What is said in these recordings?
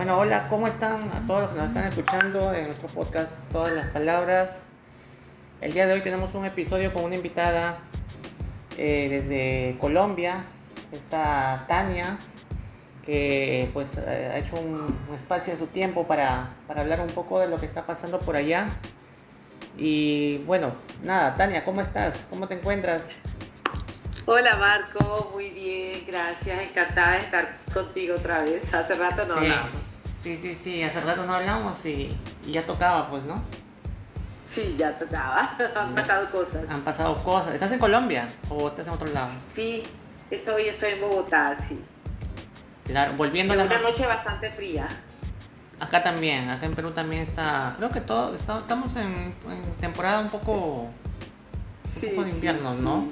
Bueno, hola, ¿cómo están a todos los que nos están escuchando en nuestro podcast Todas las Palabras? El día de hoy tenemos un episodio con una invitada eh, desde Colombia, está Tania, que pues eh, ha hecho un, un espacio de su tiempo para, para hablar un poco de lo que está pasando por allá. Y bueno, nada, Tania, ¿cómo estás? ¿Cómo te encuentras? Hola Marco, muy bien, gracias, encantada de estar contigo otra vez. Hace rato no sí, hablamos. Sí, sí, sí, hace rato no hablamos y, y ya tocaba, pues, ¿no? Sí, ya tocaba, han pasado cosas. Han pasado cosas. ¿Estás en Colombia o estás en otro lado? Sí, estoy, estoy en Bogotá, sí. Claro, volviendo a la... Una noche bastante fría. Acá también, acá en Perú también está, creo que todo, está- estamos en, en temporada un poco, un Sí, poco de sí, invierno, sí. ¿no?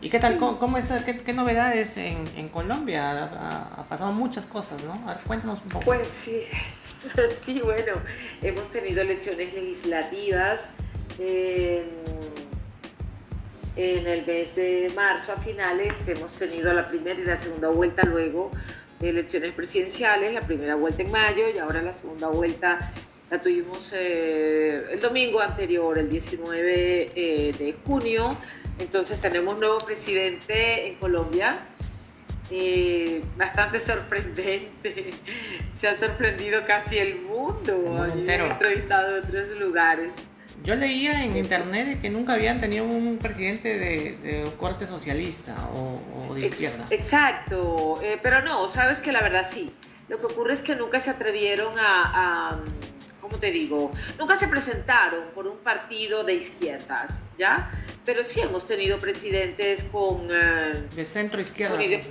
¿Y qué tal, cómo, cómo está, qué, qué novedades en, en Colombia? Ha, pasado muchas cosas, ¿no? A ver, cuéntanos un poco. Pues sí, sí, bueno, hemos tenido elecciones legislativas en, en el mes de marzo a finales, hemos tenido la primera y la segunda vuelta luego de elecciones presidenciales, la primera vuelta en mayo y ahora la segunda vuelta la tuvimos eh, el domingo anterior, el 19 eh, de junio, entonces tenemos nuevo presidente en Colombia. Eh, bastante sorprendente. Se ha sorprendido casi el mundo. entrevistado en otros lugares. Yo leía en internet que nunca habían tenido un presidente de, de un corte socialista o, o de izquierda. Exacto, eh, pero no, sabes que la verdad sí. Lo que ocurre es que nunca se atrevieron a, a, ¿cómo te digo? Nunca se presentaron por un partido de izquierdas, ¿ya? Pero sí hemos tenido presidentes con... eh, De centro izquierda. Con ide-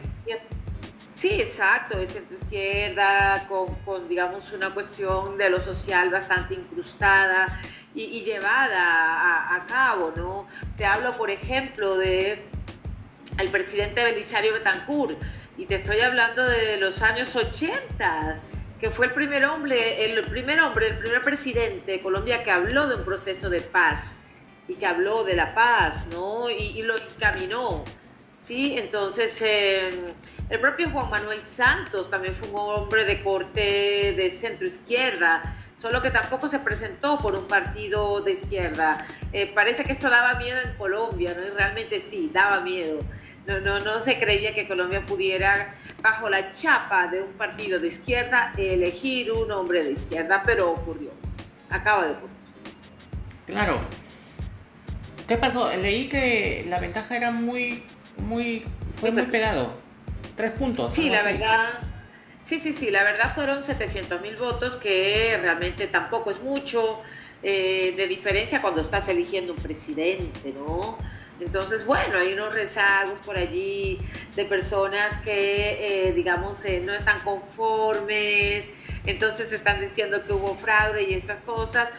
Sí, exacto, de centro izquierda, con, con, digamos una cuestión de lo social bastante incrustada y, y llevada a, a cabo, ¿no? Te hablo, por ejemplo, de el presidente Belisario Betancourt y te estoy hablando de los años 80, que fue el primer hombre, el primer hombre, el primer presidente de Colombia que habló de un proceso de paz y que habló de la paz, ¿no? Y, lo encaminó. ¿sí? Entonces, eh, el propio Juan Manuel Santos también fue un hombre de corte de centro izquierda, solo que tampoco se presentó por un partido de izquierda. Eh, parece que esto daba miedo en Colombia, ¿no? Y realmente sí, daba miedo. No, no, no se creía que Colombia pudiera, bajo la chapa de un partido de izquierda, elegir un hombre de izquierda, pero ocurrió. Acaba de ocurrir. Claro. ¿Qué pasó? Leí que la ventaja era muy, muy, fue muy pegado. Tres puntos. Sí, la así. verdad. Sí, sí, sí, la verdad fueron 700 mil votos, que realmente tampoco es mucho eh, de diferencia cuando estás eligiendo un presidente, ¿no? Entonces, bueno, hay unos rezagos por allí de personas que, eh, digamos, eh, no están conformes, entonces están diciendo que hubo fraude y estas cosas,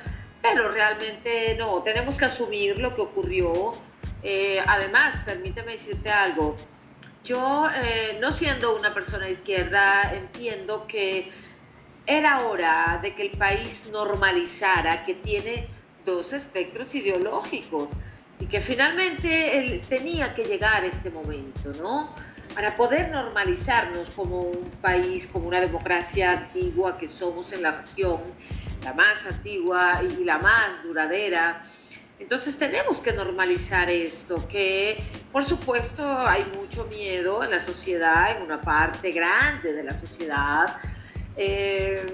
pero realmente no, tenemos que asumir lo que ocurrió. Eh, además, permíteme decirte algo, yo, no siendo una persona de izquierda, entiendo que era hora de que el país normalizara que tiene dos espectros ideológicos y que finalmente él tenía que llegar este momento, ¿no? Para poder normalizarnos como un país, como una democracia antigua que somos en la región, la más antigua y la más duradera. Entonces tenemos que normalizar esto, que por supuesto hay mucho miedo en la sociedad, en una parte grande de la sociedad, eh,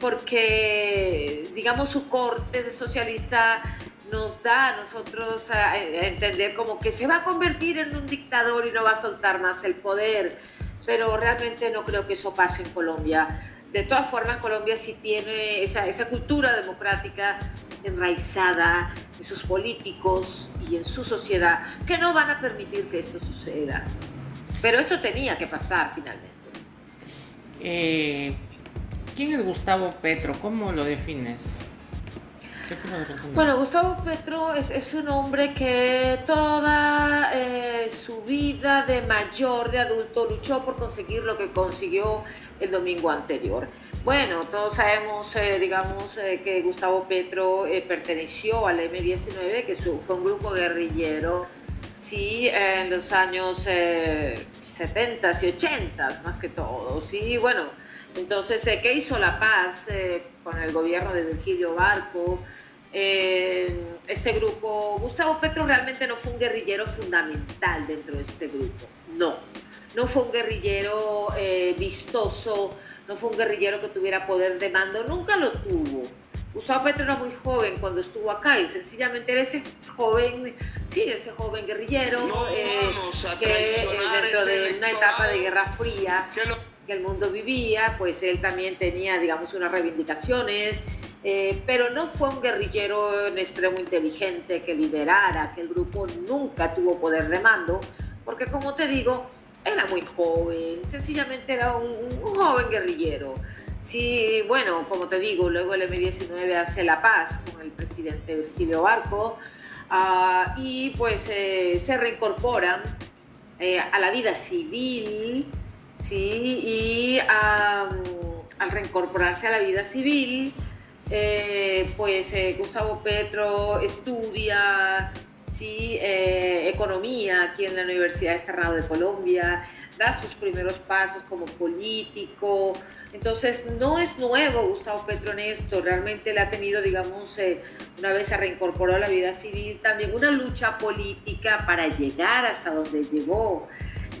porque digamos su corte socialista nos da a nosotros entender como que se va a convertir en un dictador y no va a soltar más el poder, pero realmente no creo que eso pase en Colombia. De todas formas, Colombia sí tiene esa, esa cultura democrática enraizada en sus políticos y en su sociedad, que no van a permitir que esto suceda. Pero esto tenía que pasar finalmente. Eh, ¿Quién es Gustavo Petro? ¿Cómo lo defines? Bueno, Gustavo Petro es, es un hombre que toda eh, su vida de mayor, de adulto, luchó por conseguir lo que consiguió el domingo anterior. Bueno, todos sabemos, eh, digamos, eh, que Gustavo Petro eh, perteneció al M-19, que su- fue un grupo guerrillero, sí, en los años eh, 70 y 80 más que todo, sí, bueno, Entonces, ¿qué hizo La Paz con el gobierno de Virgilio Barco? este grupo, Gustavo Petro realmente no fue un guerrillero fundamental dentro de este grupo, no. No fue un guerrillero vistoso, no fue un guerrillero que tuviera poder de mando, nunca lo tuvo. Gustavo Petro era muy joven cuando estuvo acá y sencillamente era ese joven, sí, ese joven guerrillero eh, que eh, dentro de una etapa de guerra fría que el mundo vivía, pues él también tenía, digamos, unas reivindicaciones, eh, pero no fue un guerrillero en extremo inteligente que liderara, que el grupo nunca tuvo poder de mando, porque como te digo, era muy joven, sencillamente era un joven guerrillero. Sí, bueno, como te digo, luego el M19 hace la paz con el presidente Virgilio Barco ah, y pues eh, se reincorporan eh, a la vida civil, ¿sí? Y al reincorporarse a la vida civil, eh, pues Gustavo Petro estudia ¿sí? economía aquí en la Universidad Externado de Colombia, da sus primeros pasos como político, entonces, no es nuevo Gustavo Petro en esto, realmente él ha tenido, digamos, eh, una vez se reincorporó a la vida civil, también una lucha política para llegar hasta donde llegó.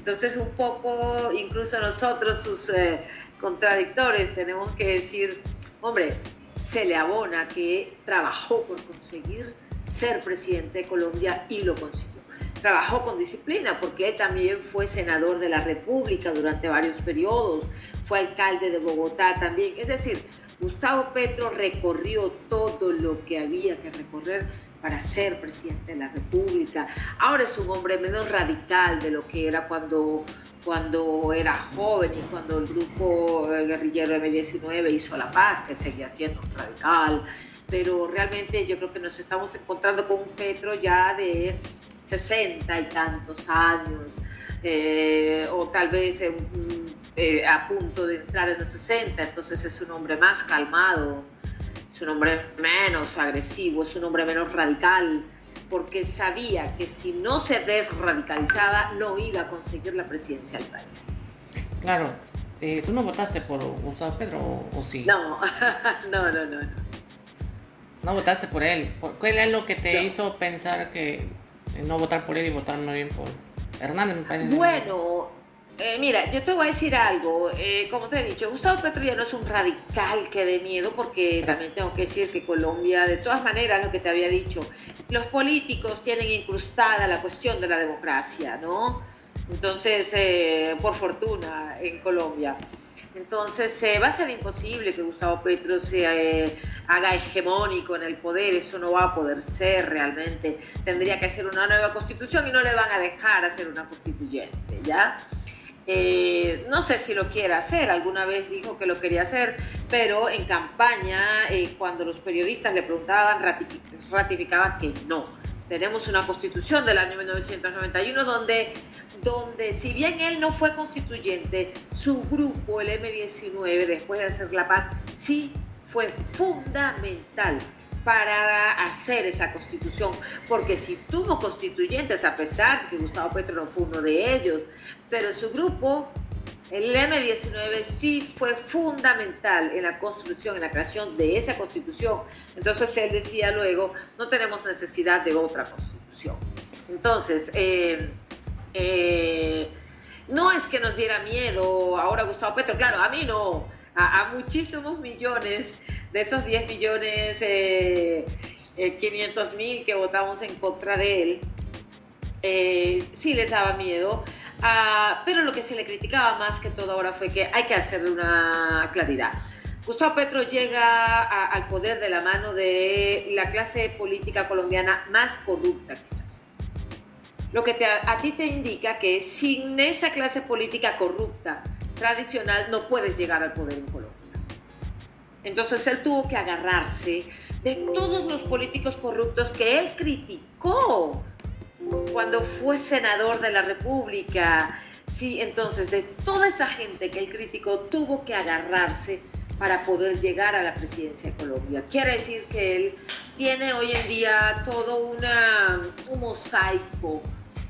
Entonces, un poco, incluso nosotros, sus eh, contradictores, tenemos que decir, hombre, se le abona que trabajó por conseguir ser presidente de Colombia y lo consiguió. Trabajó con disciplina porque él también fue senador de la República durante varios periodos, fue alcalde de Bogotá también. Es decir, Gustavo Petro recorrió todo lo que había que recorrer para ser presidente de la República. Ahora es un hombre menos radical de lo que era cuando, cuando era joven y cuando el grupo guerrillero M19 hizo la paz, que seguía siendo radical. Pero realmente yo creo que nos estamos encontrando con un Petro ya de 60 y tantos años, eh, o tal vez eh, a punto de entrar en los 60, entonces es un hombre más calmado, es un hombre menos agresivo, es un hombre menos radical, porque sabía que si no se desradicalizaba no iba a conseguir la presidencia del país. Claro, eh, ¿tú no votaste por Gustavo Pedro o, sí? No, no, no, no, no. votaste por él. ¿Cuál es lo que te hizo pensar que no votar por él y votar más bien por Hernández? Me parece bueno, eh, mira, yo te voy a decir algo. Eh, como te he dicho, Gustavo Petro ya no es un radical que dé miedo, porque también tengo que decir que Colombia, de todas maneras, lo que te había dicho, los políticos tienen incrustada la cuestión de la democracia, ¿no? Entonces, eh, por fortuna, en Colombia. Entonces, va a ser imposible que Gustavo Petro se haga hegemónico en el poder, eso no va a poder ser realmente. Tendría que hacer una nueva constitución y no le van a dejar hacer una constituyente, ¿ya? Eh, no sé si lo quiere hacer, alguna vez dijo que lo quería hacer, pero en campaña, eh, cuando los periodistas le preguntaban, ratificaba que no. Tenemos una constitución del año 1991 donde, donde, si bien él no fue constituyente, su grupo, el M19, después de hacer la paz, sí fue fundamental para hacer esa constitución, porque si tuvo constituyentes, a pesar de que Gustavo Petro no fue uno de ellos, pero su grupo, el M19, sí fue fundamental en la construcción, en la creación de esa constitución. Entonces él decía luego, no tenemos necesidad de otra constitución. Entonces, eh, eh, no es que nos diera miedo ahora Gustavo Petro, claro, a mí no, a muchísimos millones de esos 10 millones eh, 500 eh, mil que votamos en contra de él, eh, sí les daba miedo. Ah, pero lo que se le criticaba más que todo ahora fue que hay que hacerle una claridad. Gustavo Petro llega al poder de la mano de la clase política colombiana más corrupta quizás. Lo que a ti te indica que sin esa clase política corrupta tradicional no puedes llegar al poder en Colombia. Entonces él tuvo que agarrarse de todos los políticos corruptos que él criticó cuando fue senador de la República. Sí, entonces de toda esa gente que él criticó tuvo que agarrarse para poder llegar a la presidencia de Colombia. Quiere decir que él tiene hoy en día todo un mosaico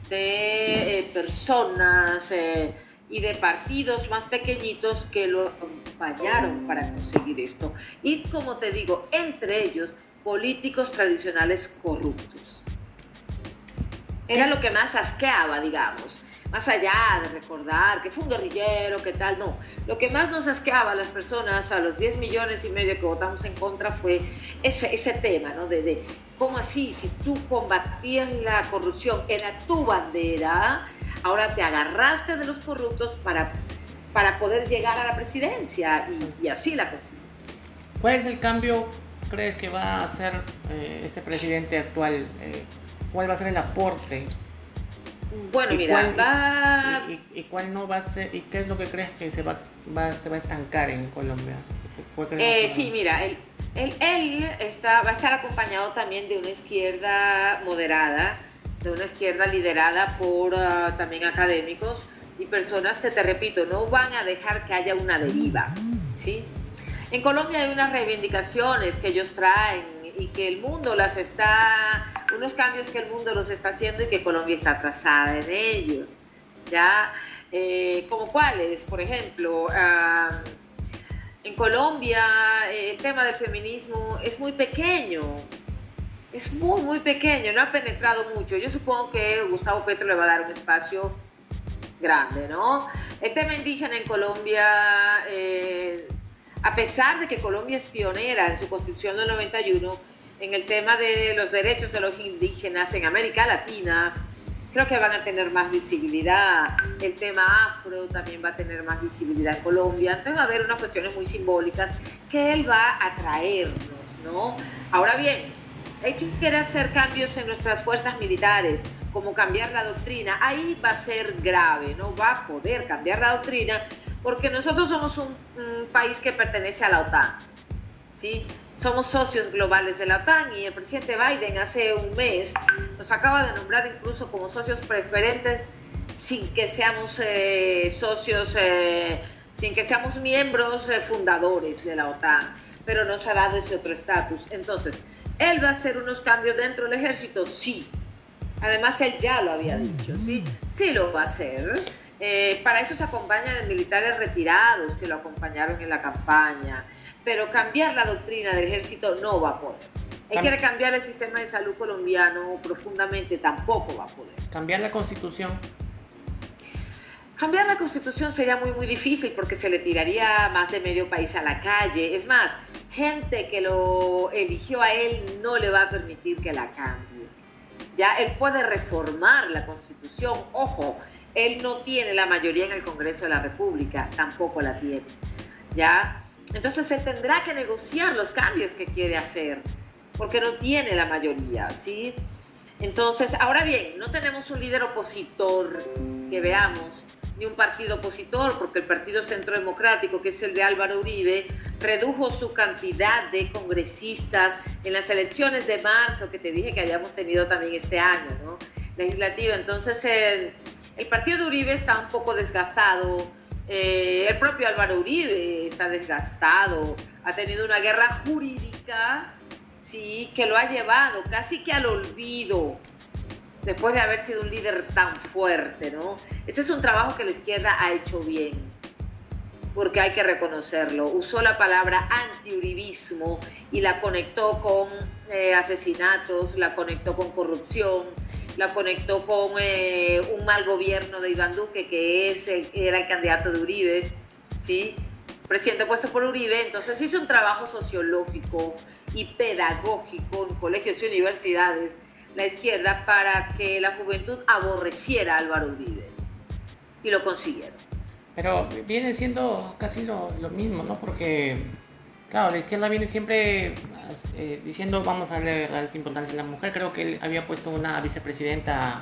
de eh, personas eh, y de partidos más pequeñitos que lo acompañaron para conseguir esto. Y como te digo, entre ellos, políticos tradicionales corruptos. Era lo que más asqueaba, digamos más allá de recordar que fue un guerrillero, que tal, no. Lo que más nos asqueaba a las personas, a los 10 millones y medio que votamos en contra, fue ese, ese tema, ¿no? De, de cómo así, si tú combatías la corrupción, era tu bandera, ahora te agarraste de los corruptos para, para poder llegar a la presidencia y, así la cosa. ¿Cuál es el cambio, crees que va a hacer eh, este presidente actual? Eh, ¿Cuál va a ser el aporte bueno, mira, va... Y, cuál no va a ser, y qué es lo que crees que se va, se va a estancar en Colombia? Eh, sí, mira, él, él, está, va a estar acompañado también de una izquierda moderada, de una izquierda liderada por ah, también académicos y personas que, te repito, no van a dejar que haya una deriva, ¿sí? En Colombia hay unas reivindicaciones que ellos traen y que el mundo las está, unos cambios que el mundo los está haciendo y que Colombia está atrasada en ellos. ¿Ya? Eh, como cuáles, por ejemplo, en Colombia eh, el tema del feminismo es muy pequeño, es muy, muy pequeño, no ha penetrado mucho. Yo supongo que Gustavo Petro le va a dar un espacio grande, ¿no? El tema indígena en Colombia eh, a pesar de que Colombia es pionera en su constitución del 91 en el tema de los derechos de los indígenas en América Latina, creo que van a tener más visibilidad. El tema afro también va a tener más visibilidad en Colombia. Entonces va a haber unas cuestiones muy simbólicas que él va a traernos, ¿no? Ahora bien, hay que quiere hacer cambios en nuestras fuerzas militares, como cambiar la doctrina. Ahí va a ser grave, no va a poder cambiar la doctrina porque nosotros somos un, país que pertenece a la OTAN. ¿sí? Somos socios globales de la OTAN y el presidente Biden hace un mes nos acaba de nombrar incluso como socios preferentes sin que seamos eh, socios, eh, sin que seamos miembros eh, fundadores de la OTAN, pero nos ha dado ese otro estatus. Entonces, ¿él va a hacer unos cambios dentro del ejército? Sí. Además, él ya lo había dicho, ¿sí? Sí lo va a hacer. Eh, para eso se acompañan militares retirados que lo acompañaron en la campaña, pero cambiar la doctrina del ejército no va a poder. Él quiere cambiar el sistema de salud colombiano profundamente, tampoco va a poder. Cambiar la constitución. Cambiar la constitución sería muy, muy difícil porque se le tiraría más de medio país a la calle. Es más, gente que lo eligió a él no le va a permitir que la cambie. Ya él puede reformar la constitución. Ojo, él no tiene la mayoría en el Congreso de la República, tampoco la tiene. ¿Ya? Entonces él tendrá que negociar los cambios que quiere hacer, porque no tiene la mayoría, ¿sí? Entonces, ahora bien, no tenemos un líder opositor que veamos, ni un partido opositor, porque el Partido Centro Democrático, que es el de Álvaro Uribe, redujo su cantidad de congresistas en las elecciones de marzo, que te dije que habíamos tenido también este año, ¿no? Legislativa. Entonces, el, el partido de Uribe está un poco desgastado. Eh, el propio Álvaro Uribe está desgastado. Ha tenido una guerra jurídica, sí, que lo ha llevado casi que al olvido después de haber sido un líder tan fuerte, ¿no? Ese es un trabajo que la izquierda ha hecho bien, porque hay que reconocerlo. Usó la palabra antiuribismo y la conectó con eh, asesinatos, la conectó con corrupción, la conectó con eh, un mal gobierno de Iván Duque, que es era el candidato de Uribe, ¿sí? presidente puesto por Uribe, entonces hizo un trabajo sociológico y pedagógico en colegios y universidades, la izquierda, para que la juventud aborreciera a Álvaro Uribe. Y lo consiguieron. Pero viene siendo casi lo, lo mismo, ¿no? Porque Claro, la izquierda viene siempre eh, diciendo vamos a darle la importancia a la mujer. Creo que él había puesto una vicepresidenta.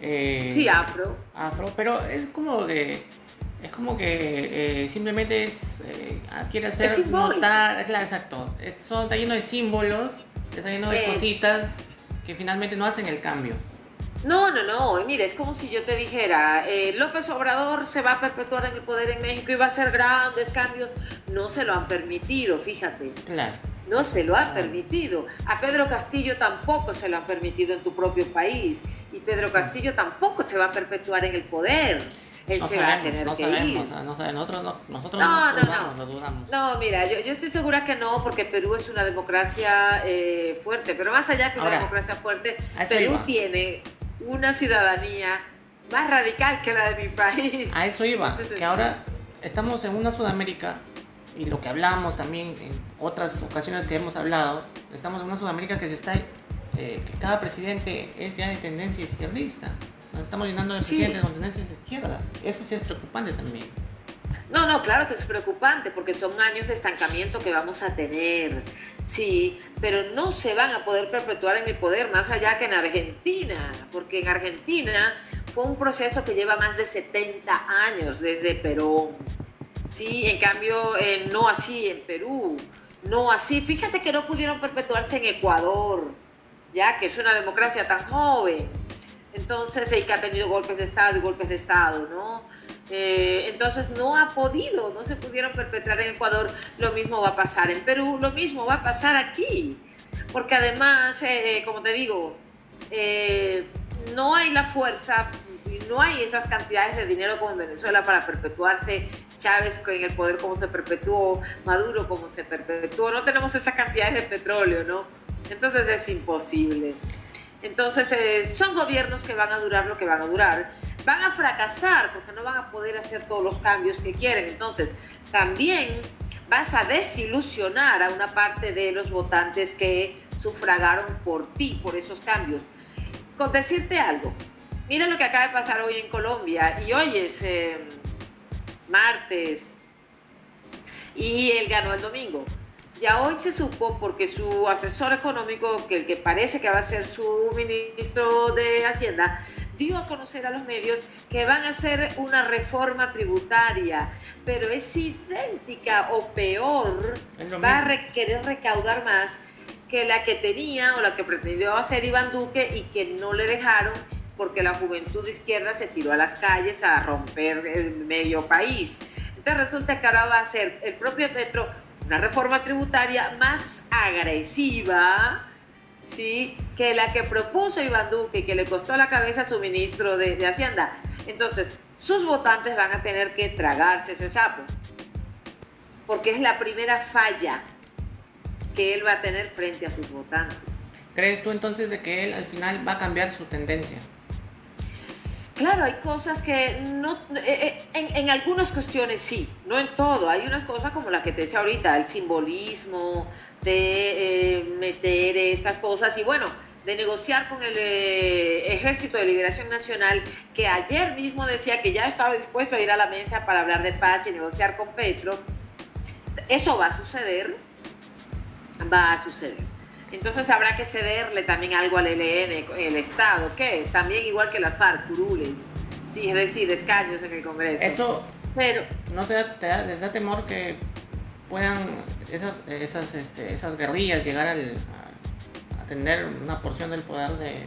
Eh, sí, afro. Afro, pero es como que. Es como que eh, simplemente es. quiere hacer notar. Claro, exacto. está lleno de símbolos, está lleno de cositas que finalmente no hacen el cambio. No, no, no. Mire, es como si yo te dijera, eh, López Obrador se va a perpetuar en el poder en México y va a hacer grandes cambios. No se lo han permitido, fíjate. Claro. No se lo han permitido. A Pedro Castillo tampoco se lo han permitido en tu propio país. Y Pedro Castillo tampoco se va a perpetuar en el poder. Él no se va a tener no que sabemos, ir. no sabemos. Nosotros no, nosotros No, no, no, dudamos, no. no dudamos. No, mira, yo, yo estoy segura que no, porque Perú es una democracia eh, fuerte, pero más allá que una Ahora, democracia fuerte, Perú iba. tiene una ciudadanía más radical que la de mi país. A eso iba, Entonces, que ahora estamos en una Sudamérica y lo que hablamos también en otras ocasiones que hemos hablado, estamos en una Sudamérica que se está, eh, que cada presidente es ya de tendencia izquierdista. Nos estamos llenando de Sí. presidentes con tendencia de izquierda. Eso sí es preocupante también. No, no, claro que es preocupante porque son años de estancamiento que vamos a tener, sí, pero no se van a poder perpetuar en el poder más allá que en Argentina, porque en Argentina fue un proceso que lleva más de 70 años desde Perón, sí, en cambio eh, no así en Perú, no así, fíjate que no pudieron perpetuarse en Ecuador, ya que es una democracia tan joven, entonces, y que ha tenido golpes de Estado y golpes de Estado, ¿no? Eh, entonces no ha podido, no se pudieron perpetrar en Ecuador, lo mismo va a pasar en Perú, lo mismo va a pasar aquí, porque además, eh, como te digo, eh, no hay la fuerza, no hay esas cantidades de dinero como en Venezuela para perpetuarse Chávez en el poder como se perpetuó, Maduro como se perpetuó, no tenemos esas cantidades de petróleo, ¿no? Entonces es imposible. Entonces eh, son gobiernos que van a durar lo que van a durar, van a fracasar porque no van a poder hacer todos los cambios que quieren. Entonces también vas a desilusionar a una parte de los votantes que sufragaron por ti, por esos cambios. Con decirte algo, mira lo que acaba de pasar hoy en Colombia y hoy es eh, martes y él ganó el domingo. Ya hoy se supo porque su asesor económico, que el que parece que va a ser su ministro de Hacienda, dio a conocer a los medios que van a hacer una reforma tributaria, pero es idéntica o peor, va a querer recaudar más que la que tenía o la que pretendió hacer Iván Duque y que no le dejaron porque la juventud de izquierda se tiró a las calles a romper el medio país. Entonces resulta que ahora va a ser el propio Petro una reforma tributaria más agresiva, ¿sí? Que la que propuso Iván Duque y que le costó la cabeza a su ministro de, de Hacienda. Entonces, sus votantes van a tener que tragarse ese sapo, porque es la primera falla que él va a tener frente a sus votantes. ¿Crees tú entonces de que él al final va a cambiar su tendencia? Claro, hay cosas que no, eh, eh, en, algunas cuestiones sí, no en todo. Hay unas cosas como la que te decía ahorita, el simbolismo de eh, meter estas cosas y bueno, de negociar con el Ejército de Liberación Nacional, que ayer mismo decía que ya estaba dispuesto a ir a la mesa para hablar de paz y negociar con Petro. Eso va a suceder, va a suceder. Entonces habrá que cederle también algo al ELN, el Estado, que también igual que las FARC, curules, sí, es decir, escaños en el Congreso. Eso Pero no te da, te da- les da temor que puedan esas, esas, este, esas guerrillas llegar al, a, a tener una porción del poder de,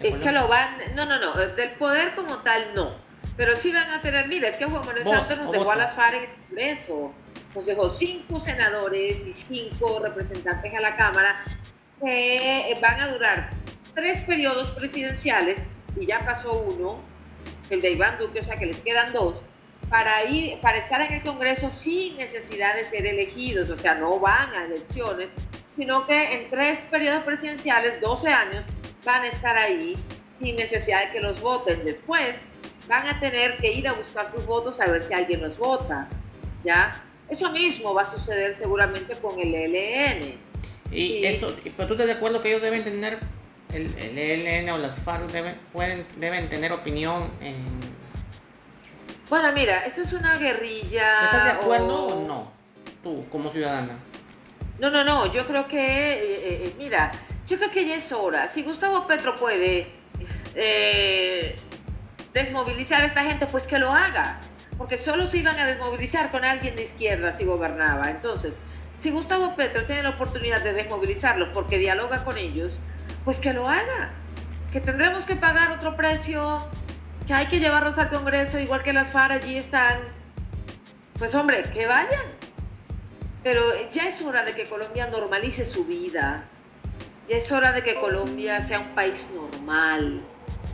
de es que lo van, no, no, no, del poder como tal no, pero sí van a tener, mira, es que Juan Manuel Santos nos dejó a las FARC en el Congreso, nos dejó cinco senadores y cinco representantes a la Cámara que eh, van a durar tres periodos presidenciales y ya pasó uno, el de Iván Duque, o sea que les quedan dos, para ir, para estar en el Congreso sin necesidad de ser elegidos, o sea, no van a elecciones, sino que en tres periodos presidenciales, 12 años, van a estar ahí sin necesidad de que los voten. Después van a tener que ir a buscar sus votos a ver si alguien los vota, ¿ya? Eso mismo va a suceder seguramente con el ELN. Y eso, pero tú estás de acuerdo que ellos deben tener, el, el ELN o las FARC deben, pueden, deben tener opinión en... Bueno, mira, esto es una guerrilla. ¿Estás de acuerdo o- o no? Tú, como ciudadana. No, no, no, yo creo que, eh, eh, eh, mira, yo creo que ya es hora. Si Gustavo Petro puede eh, desmovilizar a esta gente, pues que lo haga. Porque solo se iban a desmovilizar con alguien de izquierda si gobernaba. Entonces, si Gustavo Petro tiene la oportunidad de desmovilizarlos porque dialoga con ellos, pues que lo haga. Que tendremos que pagar otro precio, que hay que llevarlos al Congreso, igual que las FARC allí están. Pues hombre, que vayan. Pero ya es hora de que Colombia normalice su vida. Ya es hora de que Colombia sea un país normal.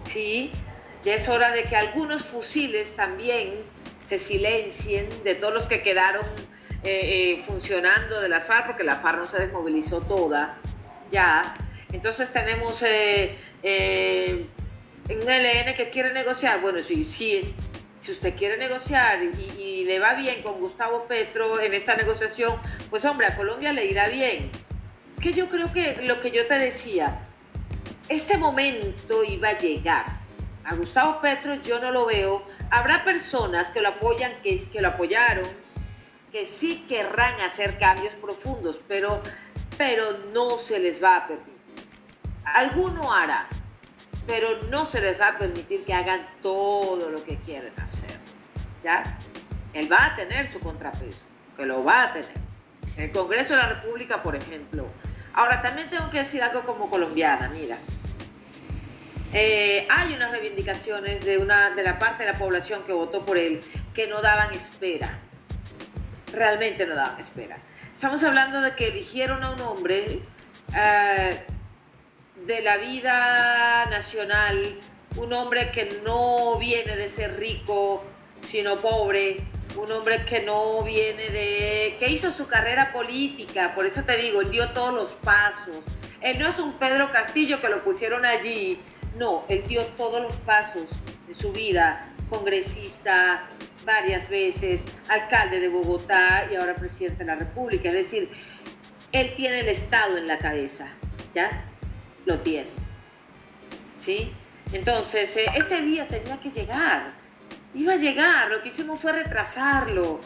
¿Sí? Ya es hora de que algunos fusiles también se silencien de todos los que quedaron eh, eh, funcionando de las FARC, porque la FARC no se desmovilizó toda ya. Entonces tenemos eh, un ELN que quiere negociar. Bueno, si, si, si usted quiere negociar y, y, le va bien con Gustavo Petro en esta negociación, pues hombre, a Colombia le irá bien. Es que yo creo que lo que yo te decía, este momento iba a llegar. A Gustavo Petro yo no lo veo. Habrá personas que lo apoyan, que, que lo apoyaron, que sí querrán hacer cambios profundos, pero, pero no se les va a permitir. Alguno hará, pero no se les va a permitir que hagan todo lo que quieren hacer. ¿Ya? Él va a tener su contrapeso, que lo va a tener. El Congreso de la República, por ejemplo. Ahora, también tengo que decir algo como colombiana, mira. Eh, hay unas reivindicaciones de, una, de la parte de la población que votó por él que no daban espera. Realmente no daban espera. Estamos hablando de que eligieron a un hombre eh, de la vida nacional, un hombre que no viene de ser rico, sino pobre, un hombre que no viene de, que hizo su carrera política, por eso te digo, él dio todos los pasos. Él no es un Pedro Castillo que lo pusieron allí, no, él dio todos los pasos de su vida, congresista varias veces, alcalde de Bogotá y ahora presidente de la República. Es decir, él tiene el Estado en la cabeza, ¿ya? Lo tiene. ¿Sí? Entonces, eh, este día tenía que llegar Iba a llegar, lo que hicimos fue retrasarlo,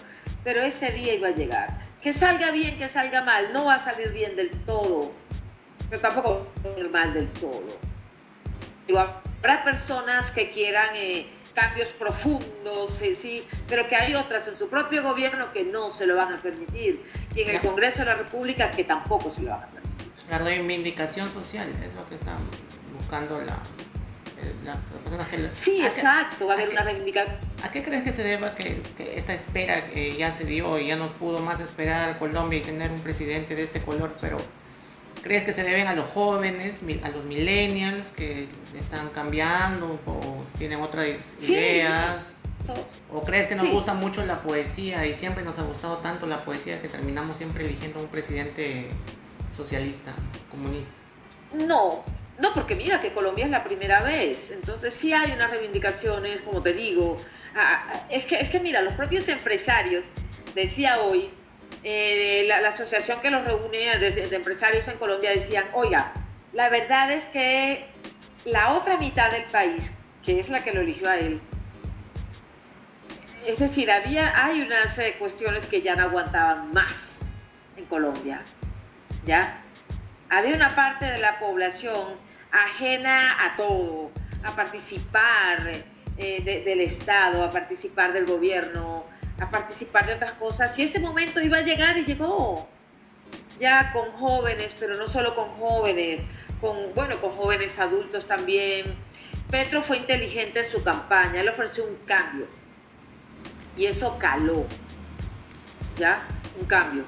pero ese día iba a llegar. Que salga bien, que salga mal, no va a salir bien del todo, pero tampoco va a salir mal del todo. Digo, habrá personas que quieran eh, cambios profundos, sí, pero que hay otras en su propio gobierno que no se lo van a permitir, y en el Congreso de la República que tampoco se lo van a permitir. La reivindicación social es lo que están buscando la, Sí, exacto, va a haber una reivindicación. ¿A qué crees que se deba que, esta espera que ya se dio y ya no pudo más esperar Colombia y tener un presidente de este color, pero crees que se deben a los jóvenes, a los millennials que están cambiando o tienen otras ideas? ¿O crees que nos gusta mucho la poesía y siempre nos ha gustado tanto la poesía que terminamos siempre eligiendo un presidente socialista, comunista? No, no, porque mira que Colombia es la primera vez, entonces sí hay unas reivindicaciones, como te digo. Ah, ah, es, que, es que mira, los propios empresarios, decía hoy, eh, la, asociación que los reúne de, empresarios en Colombia decían, oiga, la verdad es que la otra mitad del país, que es la que lo eligió a él, es decir, había, hay unas eh, cuestiones que ya no aguantaban más en Colombia, ¿ya? había una parte de la población ajena a todo, a participar eh, del Estado, a participar del gobierno, a participar de otras cosas. Y ese momento iba a llegar y llegó. Ya con jóvenes, pero no solo con jóvenes, con, bueno, con jóvenes adultos también. Petro fue inteligente en su campaña, le ofreció un cambio. Y eso caló. ¿Ya? Un cambio.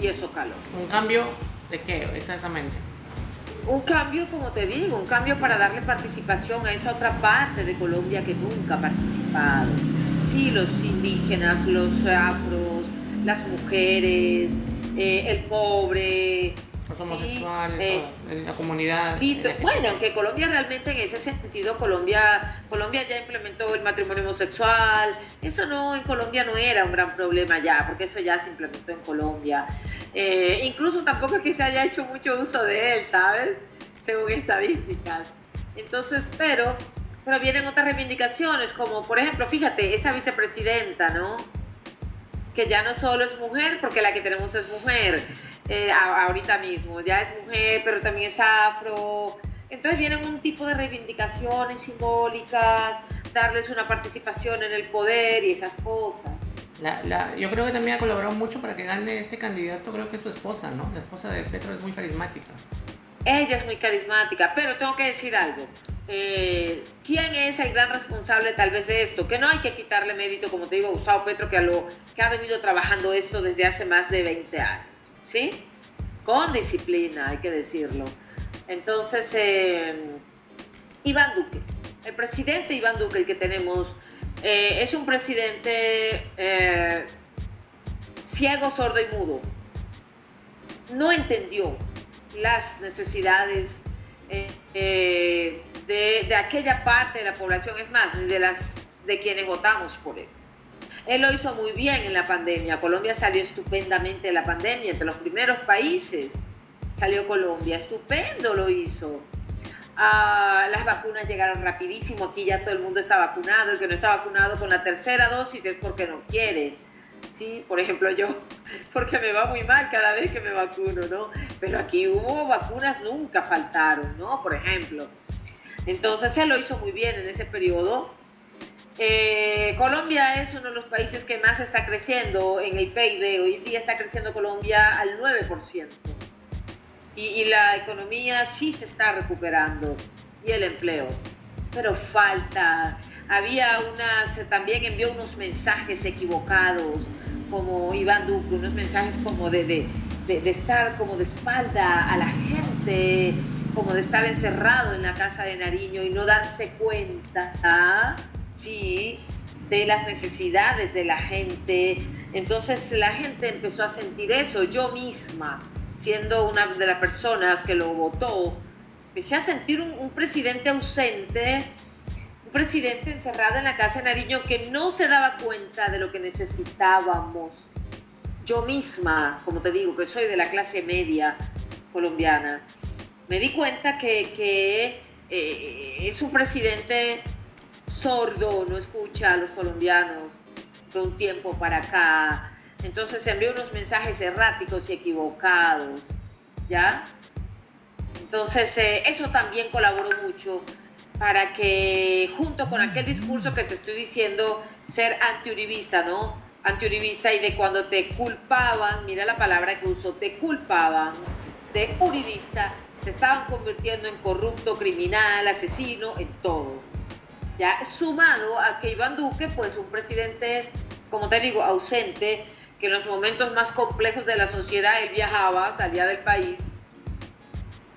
Y eso caló. Un cambio ¿De qué exactamente? Un cambio, como te digo, un cambio para darle participación a esa otra parte de Colombia que nunca ha participado. Sí, los indígenas, los afros, las mujeres, eh, el pobre, los homosexuales, eh, la comunidad. Sí, bueno, que Colombia realmente en ese sentido, Colombia, Colombia ya implementó el matrimonio homosexual, eso no, en Colombia no era un gran problema ya, porque eso ya se implementó en Colombia. Eh, incluso tampoco es que se haya hecho mucho uso de él, ¿sabes? Según estadísticas. Entonces, pero, pero vienen otras reivindicaciones, como por ejemplo, fíjate, esa vicepresidenta, ¿no? Que ya no solo es mujer, porque la que tenemos es mujer eh, ahorita mismo. Ya es mujer, pero también es afro. Entonces vienen un tipo de reivindicaciones simbólicas, darles una participación en el poder y esas cosas. yo creo que también ha colaborado mucho para que gane este candidato, creo que es su esposa, ¿no? La esposa de Petro es muy carismática. Ella es muy carismática, pero tengo que decir algo. Eh, ¿Quién es el gran responsable tal vez de esto? Que no hay que quitarle mérito, como te digo, a Gustavo Petro, que, ha venido trabajando esto desde hace más de 20 años. ¿sí? Con disciplina, hay que decirlo. Entonces, eh, Iván Duque. el presidente Iván Duque, el que tenemos, eh, es un presidente ciego, sordo y mudo. No entendió las necesidades eh, de, aquella parte de la población, es más, de, las, de quienes votamos por él. Él lo hizo muy bien en la pandemia. Colombia salió estupendamente de la pandemia, entre los primeros países salió Colombia. Estupendo lo hizo. Ah, las vacunas llegaron rapidísimo, aquí ya todo el mundo está vacunado, el que no está vacunado con la tercera dosis es porque no quiere. Sí, por ejemplo yo, porque me va muy mal cada vez que me vacuno, ¿no? Pero aquí hubo vacunas, nunca faltaron, ¿no? Por ejemplo. Entonces se lo hizo muy bien en ese periodo. Eh, Colombia es uno de los países que más está creciendo en el PIB. Hoy en día está creciendo Colombia al 9% y, la economía sí se está recuperando y el empleo, pero falta. Había unas, también envió unos mensajes equivocados, como Iván Duque, unos mensajes como de, de, estar como de espalda a la gente, como de estar encerrado en la casa de Nariño y no darse cuenta, sí, de las necesidades de la gente. Entonces la gente empezó a sentir eso, yo misma siendo una de las personas que lo votó, empecé a sentir un, presidente ausente, un presidente encerrado en la casa de Nariño que no se daba cuenta de lo que necesitábamos. Yo misma, como te digo, que soy de la clase media colombiana, me di cuenta que, eh, es un presidente sordo, no escucha a los colombianos de un tiempo para acá, entonces envió unos mensajes erráticos y equivocados, ¿ya? Entonces eh, eso también colaboró mucho para que junto con aquel discurso que te estoy diciendo, ser antiuribista, ¿no? Antiuribista y de cuando te culpaban, mira la palabra que usó, te culpaban de uribista, te estaban convirtiendo en corrupto, criminal, asesino, en todo. Ya sumado a que Iván Duque, pues un presidente, como te digo, ausente, que en los momentos más complejos de la sociedad él viajaba, salía del país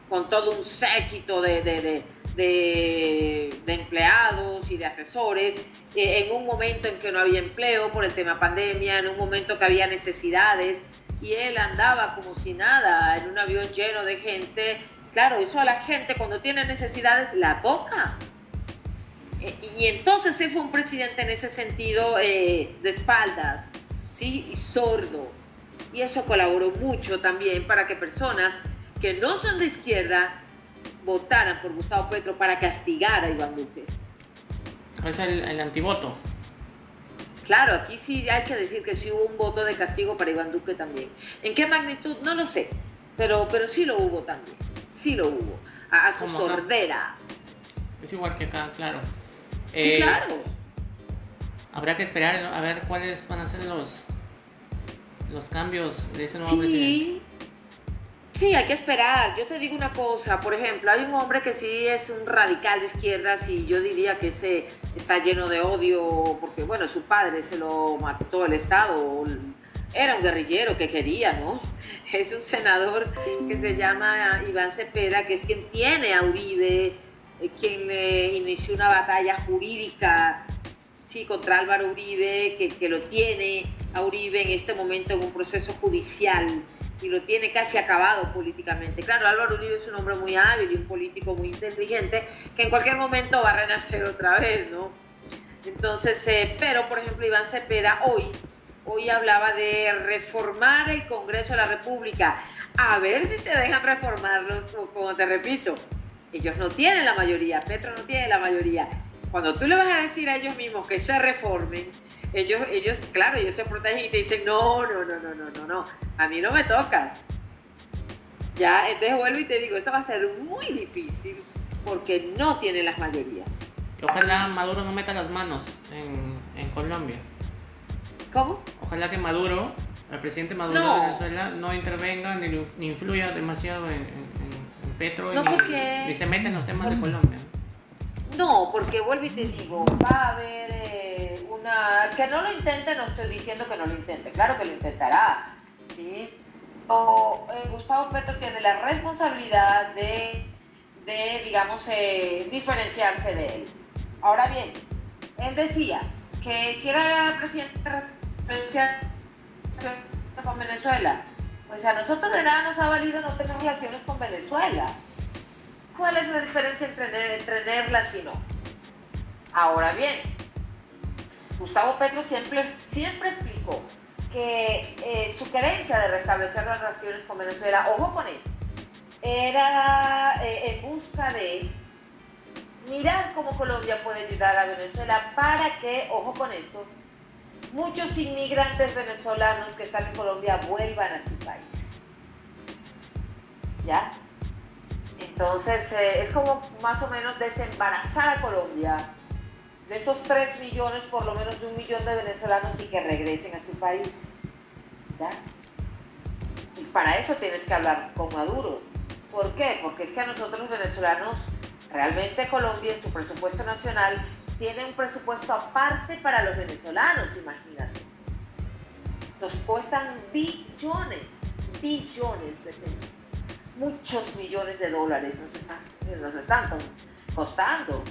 con todo un séquito de, de, de, de empleados y de asesores, eh, en un momento en que no había empleo por el tema pandemia, en un momento que había necesidades, y él andaba como si nada en un avión lleno de gente. Claro, eso a la gente cuando tiene necesidades la toca. Eh, y entonces él fue un presidente en ese sentido eh, de espaldas, ¿sí? y sordo. Y eso colaboró mucho también para que personas que no son de izquierda votaran por Gustavo Petro para castigar a Iván Duque. Es el, el antivoto. Claro, aquí sí hay que decir que sí hubo un voto de castigo para Iván Duque también. ¿En qué magnitud? No lo sé, pero, pero sí lo hubo también. Sí lo hubo. A, su sordera. Es igual que acá, claro. Sí, eh, claro. Habrá que esperar a ver cuáles van a ser los, los cambios de ese nuevo presidente. Sí, hay que esperar. Yo te digo una cosa, por ejemplo, hay un hombre que sí es un radical de izquierdas y yo diría que ese está lleno de odio porque, bueno, su padre se lo mató el Estado, era un guerrillero que quería, ¿no? Es un senador que se llama Iván Cepeda, que es quien tiene a Uribe, eh, quien le inició una batalla jurídica contra Álvaro Uribe, que, que lo tiene a Uribe en este momento en un proceso judicial y lo tiene casi acabado políticamente. Claro, Álvaro Uribe es un hombre muy hábil y un político muy inteligente que en cualquier momento va a renacer otra vez, ¿no? Entonces, eh, pero por ejemplo, Iván Cepeda hoy, hoy hablaba de reformar el Congreso de la República. A ver si se dejan reformarlos, como te repito, ellos no tienen la mayoría, Petro no tiene la mayoría cuando tú le vas a decir a ellos mismos que se reformen, ellos, ellos, claro, ellos se protegen y te dicen, no, no, no, no, no, no, no, a mí no me tocas. Ya, entonces vuelvo y te digo, esto va a ser muy difícil porque no tiene las mayorías. Ojalá Maduro no meta las manos en, Colombia. ¿Cómo? Ojalá que Maduro, el presidente Maduro de Venezuela, no intervenga ni, influya demasiado en, Petro ni, se meta en los temas de Colombia. No, porque vuelvo y te digo, va a haber eh, una... Que no lo intente, no estoy diciendo que no lo intente, claro que lo intentará, ¿sí? O eh, Gustavo Petro tiene la responsabilidad de, de digamos, eh, diferenciarse de él. Ahora bien, él decía que si era presidente con Venezuela, pues a nosotros de nada nos ha valido no tener relaciones con Venezuela. ¿Cuál es la diferencia entre, tenerlas y no? Ahora bien, Gustavo Petro siempre, siempre explicó que eh, su querencia de restablecer las relaciones con Venezuela, ojo con eso, era eh, en busca de mirar cómo Colombia puede ayudar a Venezuela para que, ojo con eso, muchos inmigrantes venezolanos que están en Colombia vuelvan a su país. ¿Ya? Entonces eh, es como más o menos desembarazar a Colombia de esos 3 millones, por lo menos de un millón de venezolanos y que regresen a su país. ¿Ya? Y para eso tienes que hablar con Maduro. ¿Por qué? Porque es que a nosotros los venezolanos, realmente Colombia en su presupuesto nacional tiene un presupuesto aparte para los venezolanos, imagínate. Nos cuestan billones, billones de pesos. Muchos millones de dólares nos están, nos están costando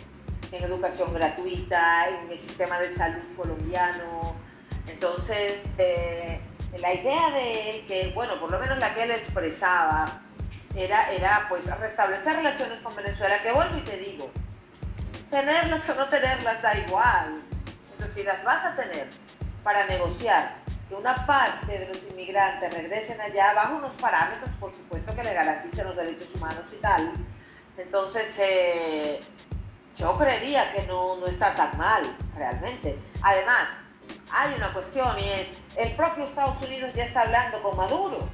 en educación gratuita, en el sistema de salud colombiano. Entonces, eh, la idea de que, bueno, por lo menos la que él expresaba, era, era pues restablecer relaciones con Venezuela, que vuelvo y te digo, tenerlas o no tenerlas da igual. Entonces, si las vas a tener para negociar que una parte de los inmigrantes regresen allá bajo unos parámetros, por supuesto, que le garanticen los derechos humanos y tal, entonces eh, yo creería que no, no está tan mal, realmente. Además, hay una cuestión y es, el propio Estados Unidos ya está hablando con Maduro.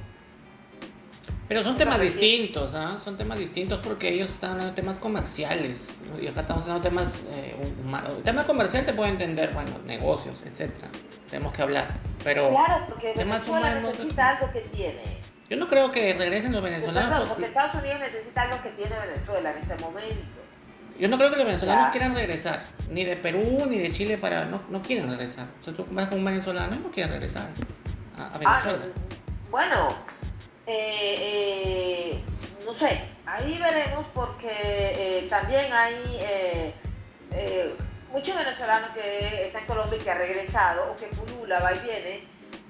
Pero son temas distintos, ¿ah? Son temas distintos porque ellos están hablando de temas comerciales. Y acá estamos hablando de temas eh, humanos. El tema comercial te puedo entender, bueno, negocios, etcétera. Tenemos que hablar. Pero claro, porque temas humanos, necesita algo que tiene. Yo no creo que regresen los venezolanos. No, porque Estados Unidos necesita algo que tiene Venezuela en este momento. Yo no creo que los venezolanos quieran regresar, ni de Perú ni de Chile para. No, no quieren regresar. O sea, tú vas con un venezolano y no quieren regresar a, ah, Venezuela. bueno, eh, eh, no sé, ahí veremos porque eh, también hay muchos venezolanos que están en Colombia y que ha regresado o que pulula, va y viene,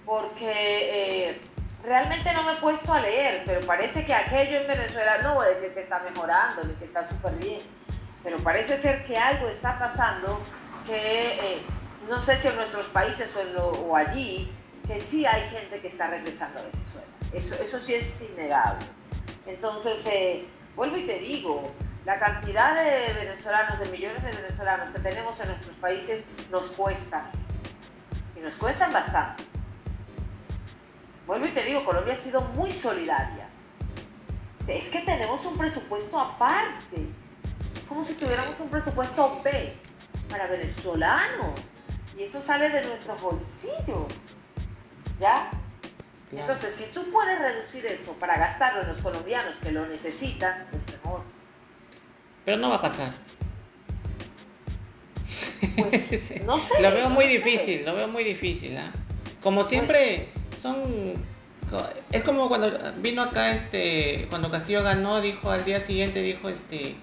porque realmente no me he puesto a leer, pero parece que aquello en Venezuela no voy a decir que está mejorando ni que está súper bien pero parece ser que algo está pasando que eh, no sé si en nuestros países o, allí, que sí hay gente que está regresando a Venezuela. Eso, eso sí es innegable. Entonces, eh, vuelvo y te digo, la cantidad de venezolanos, de millones de venezolanos que tenemos en nuestros países nos cuesta. Y nos cuestan bastante. Vuelvo y te digo, Colombia ha sido muy solidaria. Es que tenemos un presupuesto aparte como si tuviéramos un presupuesto B para venezolanos. Y eso sale de nuestros bolsillos. ¿Ya? Entonces, si tú puedes reducir eso para gastarlo en los colombianos que lo necesitan, pues mejor. Pero no va a pasar. Pues, no sé. lo veo muy difícil, lo veo muy difícil. ¿ah? Como siempre, son. Es como cuando vino acá, este, cuando Castillo ganó, dijo al día siguiente, dijo, este,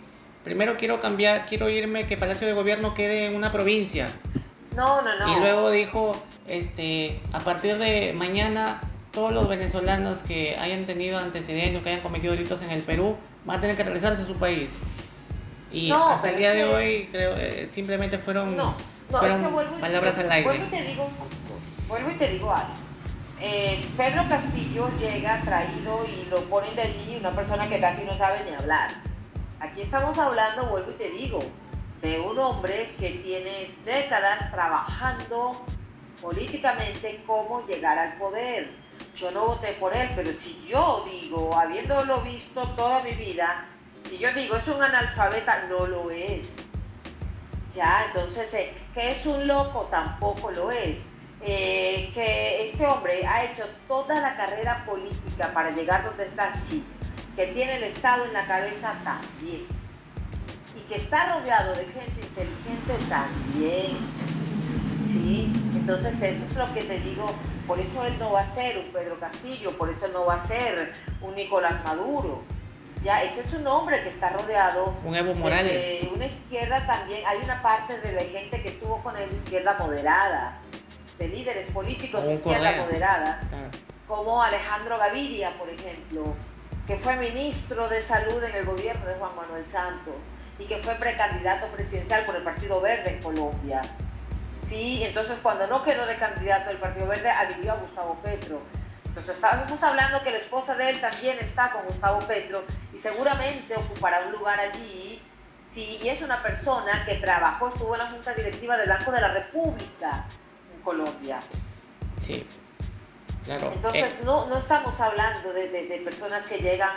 primero quiero cambiar, quiero irme que Palacio de Gobierno quede en una provincia. No, no, no. Y luego dijo, este, a partir de mañana todos los venezolanos que hayan tenido antecedentes, que hayan cometido delitos en el Perú, van a tener que regresarse a su país. Y hasta el día de hoy creo eh, simplemente fueron, no, palabras al aire. Vuelvo y te digo, vuelvo y te digo algo. Eh, Pedro Castillo llega traído y lo ponen de allí una persona que casi no sabe ni hablar. Aquí estamos hablando, vuelvo y te digo, de un hombre que tiene décadas trabajando políticamente cómo llegar al poder. Yo no voté por él, pero si yo digo, habiéndolo visto toda mi vida, si yo digo es un analfabeta, no lo es. Ya, entonces, eh, que es un loco, tampoco lo es. Eh, que este hombre ha hecho toda la carrera política para llegar donde está, sí que tiene el Estado en la cabeza también. Y que está rodeado de gente inteligente también. ¿Sí? Entonces eso es lo que te digo. Por eso él no va a ser un Pedro Castillo, por eso no va a ser un Nicolás Maduro. Ya, este es un hombre que está rodeado. Un Evo Morales. De una izquierda también. Hay una parte de la gente que estuvo con él, izquierda moderada, de líderes políticos de izquierda moderada, como Alejandro Gaviria, por ejemplo, que fue ministro de Salud en el gobierno de Juan Manuel Santos y que fue precandidato presidencial por el Partido Verde en Colombia. Sí, entonces cuando no quedó de candidato del Partido Verde, adhirió a Gustavo Petro. Entonces estábamos hablando que la esposa de él también está con Gustavo Petro y seguramente ocupará un lugar allí. Sí, y es una persona que trabajó, estuvo en la Junta Directiva del Banco de la República en Colombia. Sí. Claro. Entonces, eh. no, no estamos hablando de, de, personas que llegan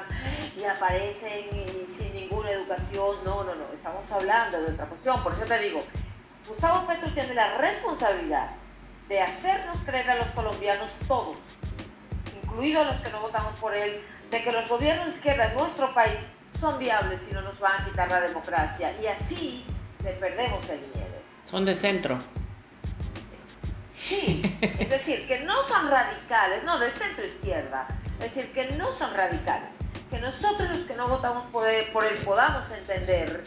y aparecen sin ninguna educación. No, no, no. Estamos hablando de otra cuestión. Por eso te digo, Gustavo Petro tiene la responsabilidad de hacernos creer a los colombianos todos, incluidos los que no votamos por él, de que los gobiernos de izquierda en nuestro país son viables y no nos van a quitar la democracia. Y así le perdemos el miedo. Son de centro. Sí, es decir, que no son radicales, no, de centro izquierda. Es decir, que no son radicales. Que nosotros los que no votamos por él, por él podamos entender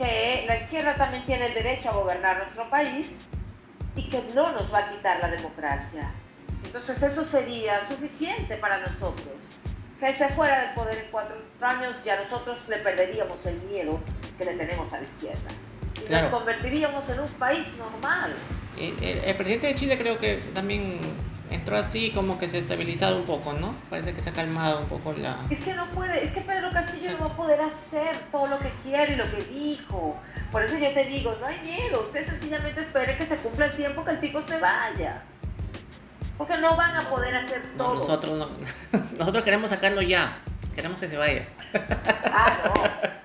que la izquierda también tiene el derecho a gobernar nuestro país y que no nos va a quitar la democracia. Entonces eso sería suficiente para nosotros. Que él se fuera del poder en cuatro años, ya nosotros le perderíamos el miedo que le tenemos a la izquierda. Y nos convertiríamos en un país normal. el, presidente de Chile creo que también entró así como que se ha estabilizado un poco, ¿no? Parece que se ha calmado un poco la... Es que no puede, es que Pedro Castillo no va a poder hacer todo lo que quiere y lo que dijo. Por eso yo te digo, no hay miedo, usted sencillamente espere que se cumpla el tiempo que el tipo se vaya. Porque no van a poder hacer todo. nosotros, no, nosotros queremos sacarlo ya, queremos que se vaya. Ah, no.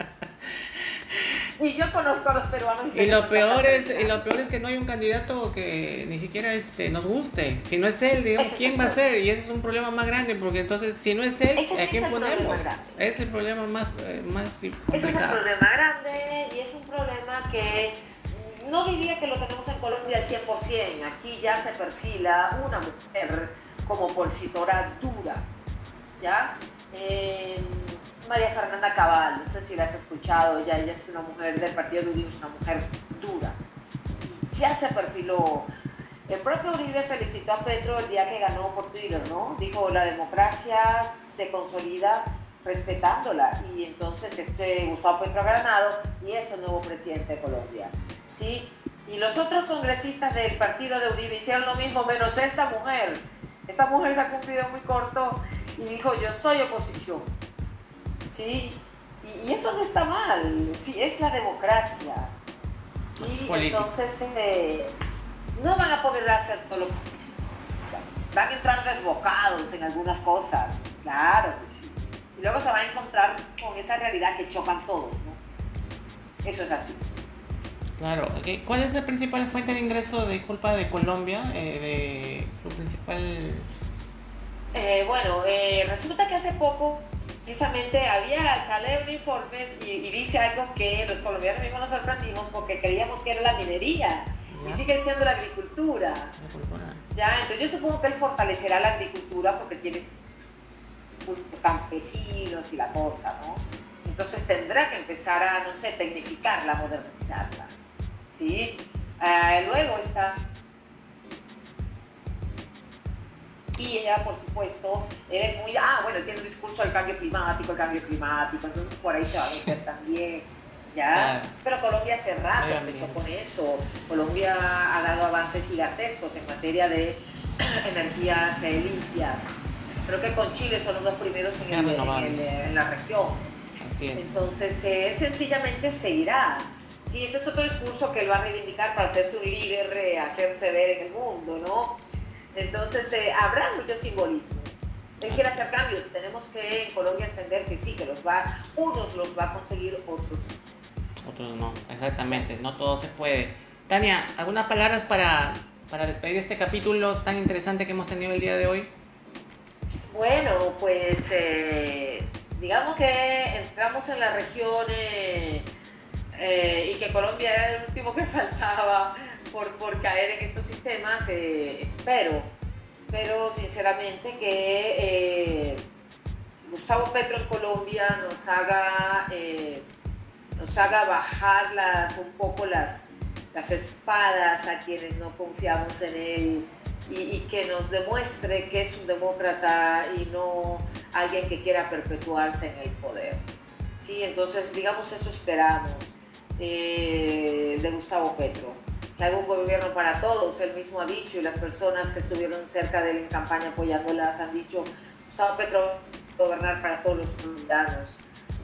Y yo conozco a los peruanos. Y, lo peor es, y lo peor es que no hay un candidato que ni siquiera este, nos guste. Si no es él, digamos, ¿quién va a ser? Y ese es un problema más grande, porque entonces, si no es él, ¿a quién ponemos? Es el problema más, eh, más complicado. Ese es un problema grande y es un problema que no diría que lo tenemos en Colombia al 100%. Aquí ya se perfila una mujer como porcitora dura, ¿ya? Eh, María Fernanda Cabal, no sé si la has escuchado, ella, ella es una mujer del Partido de Uribe, es una mujer dura. Ya se perfiló. El propio Uribe felicitó a Petro el día que ganó por Twitter, ¿no? Dijo, la democracia se consolida respetándola. Y entonces este Gustavo Petro ha ganado y es el nuevo presidente de Colombia. ¿Sí? Y los otros congresistas del partido de Uribe hicieron lo mismo, menos esta mujer. Esta mujer se ha cumplido muy corto y dijo, yo soy oposición. ¿Sí? Y, eso no está mal, sí, es la democracia. ¿sí? Entonces, eh, no van a poder hacer todo lo que... Van a entrar desbocados en algunas cosas, claro sí. Y luego se van a encontrar con esa realidad que chocan todos, ¿no? Eso es así. Claro, ¿cuál es la principal fuente de ingreso de culpa de Colombia? Eh, de su principal... Eh, bueno, resulta que hace poco precisamente había, sale un informe y, dice algo que los colombianos mismos nos sorprendimos porque creíamos que era la minería y sigue siendo la agricultura. Ya, entonces yo supongo que él fortalecerá la agricultura porque tiene pues, campesinos y la cosa, ¿no? Entonces tendrá que empezar a, no sé, tecnificarla, modernizarla, ¿sí? Ah, luego está Y ella, por supuesto, es muy, ah, bueno, tiene un discurso del cambio climático, el cambio climático, entonces por ahí se va a meter también. ¿ya? Pero Colombia hace rato empezó con eso. Colombia ha dado avances gigantescos en materia de energías eh, limpias. Creo que con Chile son los dos primeros en, en, la región. Así es. Entonces, eh, sencillamente se irá. Sí, ese es otro discurso que él va a reivindicar para hacerse un líder, eh, hacerse ver en el mundo, ¿no? Entonces, eh, habrá mucho simbolismo. Él quiere hacer cambios. Tenemos que en Colombia entender que sí, que los va, unos los va a conseguir, otros. Otros no, exactamente, no todo se puede. Tania, ¿algunas palabras para, para despedir este capítulo tan interesante que hemos tenido el día de hoy? Bueno, pues eh, digamos que entramos en la región eh, y que Colombia era el último que faltaba por, por caer en estos sistemas, eh, espero, espero sinceramente que, eh, Gustavo Petro en Colombia nos haga, eh, nos haga bajar las, un poco las, las espadas a quienes no confiamos en él y, que nos demuestre que es un demócrata y no alguien que quiera perpetuarse en el poder. Sí, entonces digamos eso esperamos eh, de Gustavo Petro, que haga un gobierno para todos, él mismo ha dicho y las personas que estuvieron cerca de él en campaña apoyándolas han dicho, Gustavo Petro gobernar para todos los colombianos.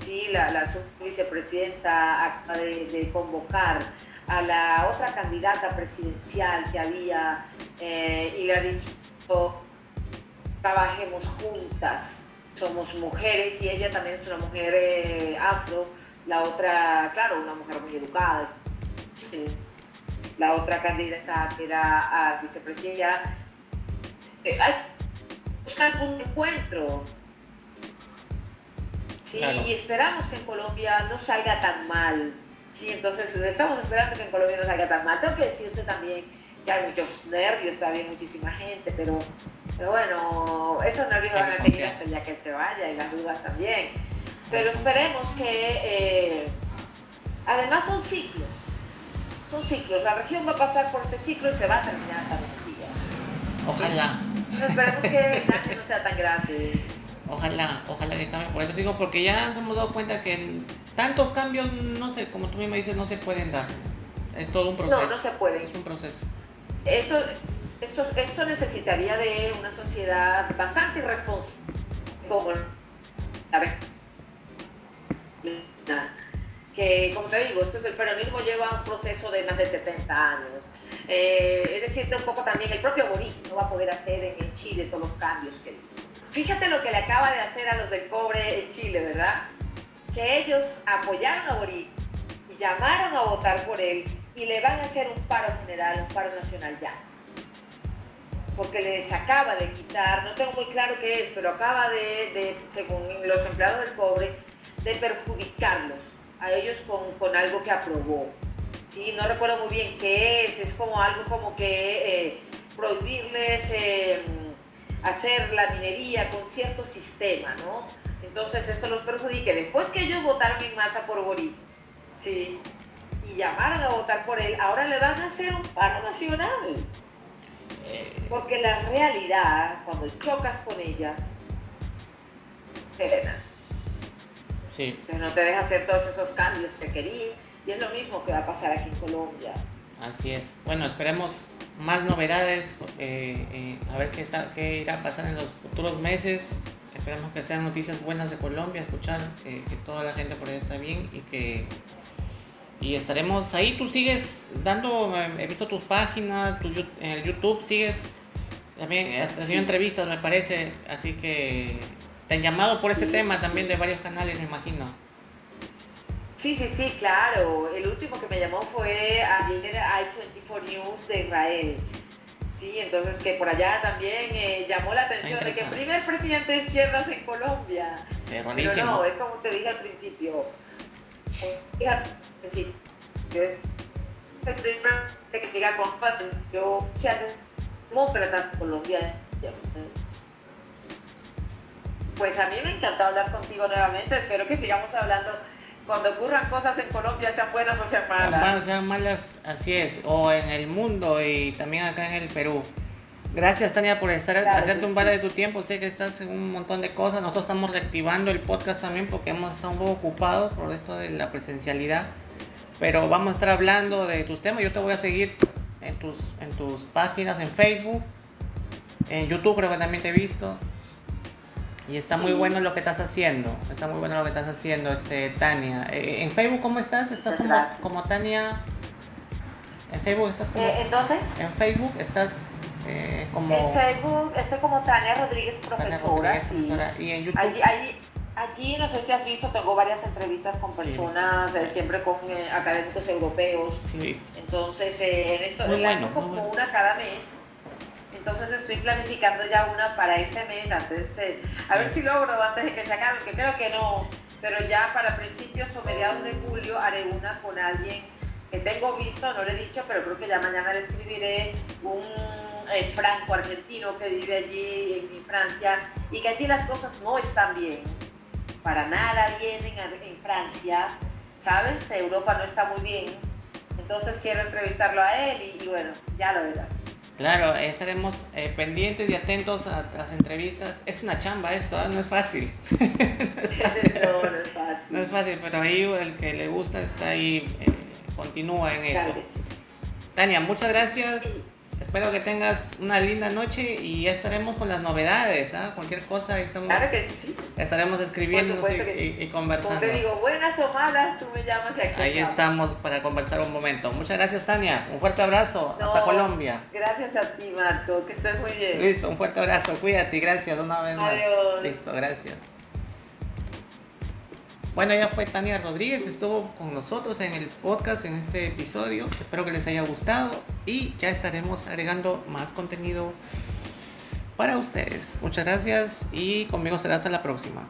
Sí, la, la vicepresidenta acaba de, convocar a la otra candidata presidencial que había eh, y le ha dicho, trabajemos juntas, somos mujeres y ella también es una mujer eh, afro, la otra, claro, una mujer muy educada. La otra candidata que era a vicepresidenta, eh, hay buscar un encuentro Sí, y esperamos que en Colombia no salga tan mal. Sí, entonces estamos esperando que en Colombia no salga tan mal. Tengo que decirte también que hay muchos nervios, todavía muchísima gente, pero, pero bueno, esos nervios van a seguir hasta día que él se vaya y las dudas también. Pero esperemos que, eh, además son ciclos, son ciclos. La región va a pasar por este ciclo y se va a terminar también un día. Ojalá. esperemos que el daño no sea tan grande. Ojalá, ojalá que cambie. Por eso digo, porque ya nos hemos dado cuenta que tantos cambios, no sé, como tú misma dices, no se pueden dar. Es todo un proceso. No, no se puede. Es un proceso. Eso, esto, esto necesitaría de una sociedad bastante irresponsable como que como te digo, esto es el peronismo lleva un proceso de más de 70 años. Eh, es decir, un poco también el propio Boric no va a poder hacer en Chile todos los cambios que hizo. Fíjate lo que le acaba de hacer a los del cobre en Chile, ¿verdad? Que ellos apoyaron a Boric y llamaron a votar por él y le van a hacer un paro general, un paro nacional ya. Porque les acaba de quitar, no tengo muy claro qué es, pero acaba de, según los empleados del cobre, de perjudicarlos a ellos con, algo que aprobó. ¿sí? No recuerdo muy bien qué es, es como algo como que eh, prohibirles... Eh, hacer la minería con cierto sistema, ¿no? Entonces esto los perjudique. Después que ellos votaron en masa por Boric, ¿sí? Y llamaron a votar por él, ahora le van a hacer un paro nacional. Eh. Porque la realidad, cuando chocas con ella, te Sí. Entonces no te deja hacer todos esos cambios que querías. Y es lo mismo que va a pasar aquí en Colombia. Así es. Bueno, esperemos más novedades, eh, eh, a ver qué, qué, irá a pasar en los futuros meses. Esperamos que sean noticias buenas de Colombia, escuchar que, toda la gente por ahí está bien y que y estaremos ahí. Tú sigues dando, he visto tus páginas, tu, en el YouTube sigues también has tenido entrevistas, me parece, así que te han llamado por ese tema también de varios canales, me imagino. Sí, sí, sí, claro. El último que me llamó fue ayer I-24 News de Israel. Sí, entonces que por allá también eh, llamó la atención de que el primer presidente de izquierdas en Colombia. Pero no, es como te dije al principio. Sí, yo, el primer que diga compa, yo sea demócrata en Colombia. Pues a mí me encantó hablar contigo nuevamente. Espero que sigamos hablando cuando ocurran cosas en Colombia, sean buenas o sean malas. Sean malas, así es, o en el mundo y también acá en el Perú. Gracias Tania por estar hacerte un par de tu tiempo. Sé que estás en un montón de cosas. Nosotros estamos reactivando el podcast también porque hemos estado un poco ocupados por esto de la presencialidad. Pero vamos a estar hablando de tus temas. Yo te voy a seguir en tus, en tus páginas, en Facebook, en YouTube creo que también te he visto. Y está muy bueno lo que estás haciendo. Está muy bueno lo que estás haciendo, este, Tania. Eh, ¿En Facebook cómo estás? ¿Estás como, como, Tania? ¿En Facebook estás como...? Eh, ¿En dónde? En Facebook estás eh, como... En Facebook estoy como Tania Rodríguez, profesora. Y en YouTube... Allí, allí, no sé si has visto, tengo varias entrevistas con personas, siempre con académicos europeos. Sí, visto. Entonces, en esto, muy bueno, como una cada mes entonces estoy planificando ya una para este mes, antes, eh, a ver si logro antes de que se acabe, que creo que no, pero ya para principios o mediados de julio haré una con alguien que tengo visto, no le he dicho, pero creo que ya mañana le escribiré un eh, franco argentino que vive allí en, Francia y que allí las cosas no están bien, para nada bien en, Francia, ¿sabes? Europa no está muy bien, entonces quiero entrevistarlo a él y, bueno, ya lo verás. Claro, estaremos eh, pendientes y atentos a, las entrevistas. Es una chamba esto, ¿eh? no es fácil. no, es fácil. no, es fácil. pero ahí el que le gusta está ahí, continúa en eso. Tania, muchas gracias. Espero que tengas una linda noche y ya estaremos con las novedades. ¿ah? Cualquier cosa, estamos, claro que sí. estaremos escribiéndonos y, conversando. te digo, buenas o malas, tú me llamas y aquí Ahí estamos. para conversar un momento. Muchas gracias, Tania. Un fuerte abrazo. Hasta Colombia. Gracias a ti, Marco. Que estés muy bien. Listo, un fuerte abrazo. Cuídate. Gracias una vez más. Adiós. Listo, gracias. Bueno, ya fue Tania Rodríguez, estuvo con nosotros en el podcast, en este episodio. Espero que les haya gustado y ya estaremos agregando más contenido para ustedes. Muchas gracias y conmigo será hasta la próxima.